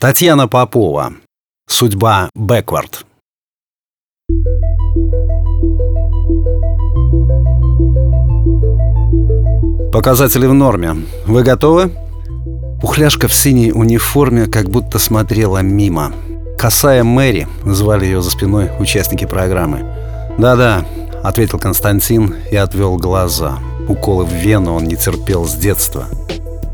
Татьяна Попова. Судьба Бэквард. Показатели в норме. Вы готовы? Ухляшка в синей униформе как будто смотрела мимо. Косая Мэри, звали ее за спиной участники программы. «Да-да», — ответил Константин и отвел глаза. Уколы в вену он не терпел с детства.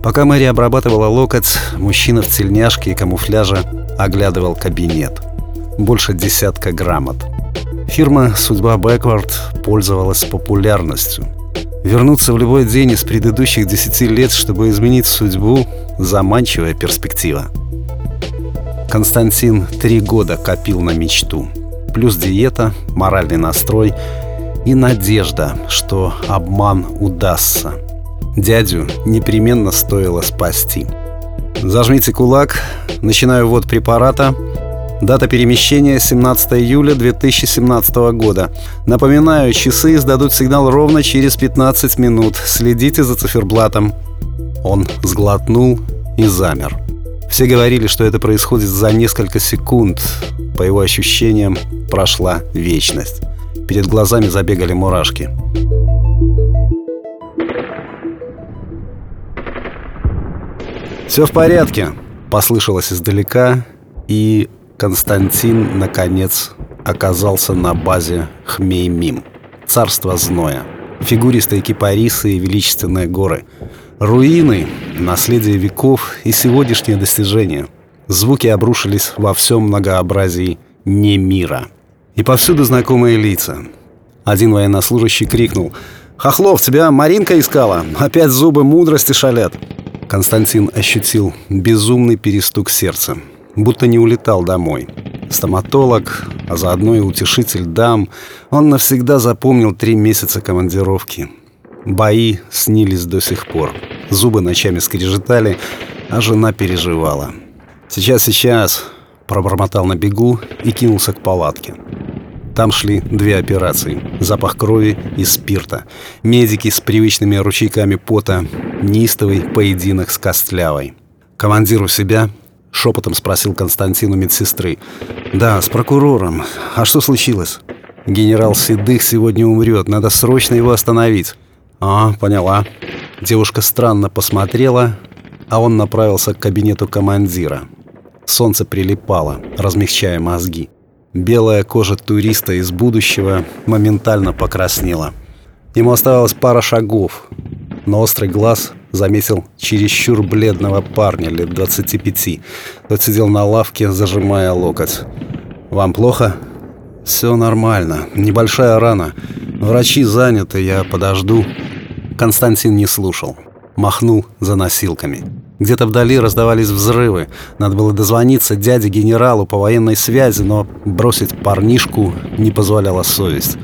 Пока Мэри обрабатывала локоть, мужчина в тельняшке и камуфляже оглядывал кабинет. Больше десятка грамот. Фирма «Судьба Бэквард» пользовалась популярностью. Вернуться в любой день из предыдущих десяти лет, чтобы изменить судьбу – заманчивая перспектива. Константин три года копил на мечту. Плюс диета, моральный настрой и надежда, что обман удастся – Дядю непременно стоило спасти. Зажмите кулак. Начинаю ввод препарата. Дата перемещения 17 июля 2017 года. Напоминаю, часы издадут сигнал ровно через 15 минут. Следите за циферблатом. Он сглотнул и замер. Все говорили, что это происходит за несколько секунд. По его ощущениям, прошла вечность. Перед глазами забегали мурашки. «Все в порядке», — послышалось издалека, и Константин, наконец, оказался на базе Хмеймим, царство зноя. Фигуристые кипарисы и величественные горы. Руины, наследие веков и сегодняшнее достижение. Звуки обрушились во всем многообразии не мира. И повсюду знакомые лица. Один военнослужащий крикнул «Хохлов, тебя Маринка искала! Опять зубы мудрости шалят!» Константин ощутил безумный перестук сердца, будто не улетал домой. Стоматолог, а заодно и утешитель дам, он навсегда запомнил три месяца командировки. Бои снились до сих пор. Зубы ночами скрежетали, а жена переживала. «Сейчас, сейчас!» – пробормотал на бегу и кинулся к палатке. Там шли две операции. Запах крови и спирта. Медики с привычными ручейками пота. Неистовый поединок с Костлявой. «Командир у себя?» — шепотом спросил Константин у медсестры. «Да, с прокурором. А что случилось?» «Генерал Седых сегодня умрет. Надо срочно его остановить». «А, поняла». Девушка странно посмотрела, а он направился к кабинету командира. Солнце прилипало, размягчая мозги. Белая кожа туриста из будущего моментально покраснела. Ему оставалось пара шагов, но острый глаз заметил чересчур бледного парня лет 25. Тот сидел на лавке, зажимая локоть. «Вам плохо?» «Все нормально. Небольшая рана. Врачи заняты, я подожду». Константин не слушал. Махнул за носилками. Где-то вдали раздавались взрывы. Надо было дозвониться дяде-генералу по военной связи, но бросить парнишку не позволяла совесть.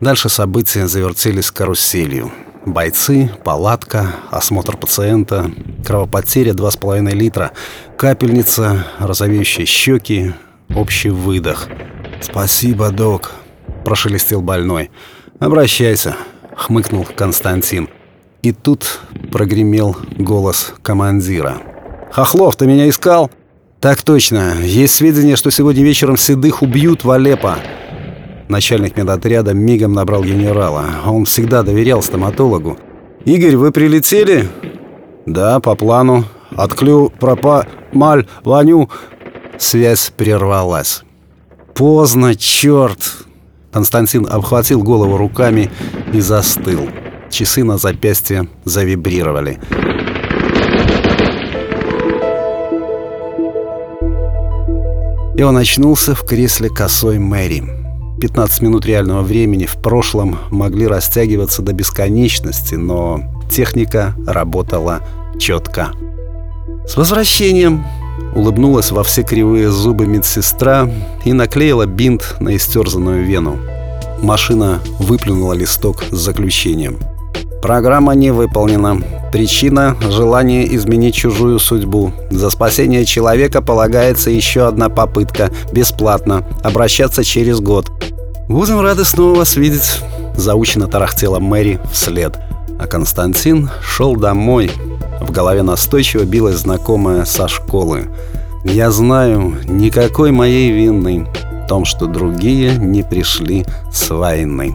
Дальше события завертелись каруселью. Бойцы, палатка, осмотр пациента, кровопотеря 2,5 литра, капельница, розовеющие щеки, общий выдох. «Спасибо, док», – прошелестел больной. «Обращайся», – хмыкнул Константин. И тут прогремел голос командира. «Хохлов, ты меня искал?» «Так точно. Есть сведения, что сегодня вечером Седых убьют в Алеппо». Начальник медотряда мигом набрал генерала. Он всегда доверял стоматологу. «Игорь, вы прилетели?» «Да, по плану. Отклю, пропа, маль, ваню». Связь прервалась. «Поздно, черт!» Константин обхватил голову руками и застыл. Часы на запястье завибрировали. И он очнулся в кресле косой Мэри. 15 минут реального времени в прошлом могли растягиваться до бесконечности, но техника работала четко. «С возвращением!» Улыбнулась во все кривые зубы медсестра и наклеила бинт на истерзанную вену. Машина выплюнула листок с заключением – Программа не выполнена. Причина – желание изменить чужую судьбу. За спасение человека полагается еще одна попытка. Бесплатно. Обращаться через год. «Будем рады снова вас видеть», – заучено тарахтела Мэри вслед. А Константин шел домой. В голове настойчиво билась знакомая со школы. Я знаю, никакой моей вины в том, что другие не пришли с войны.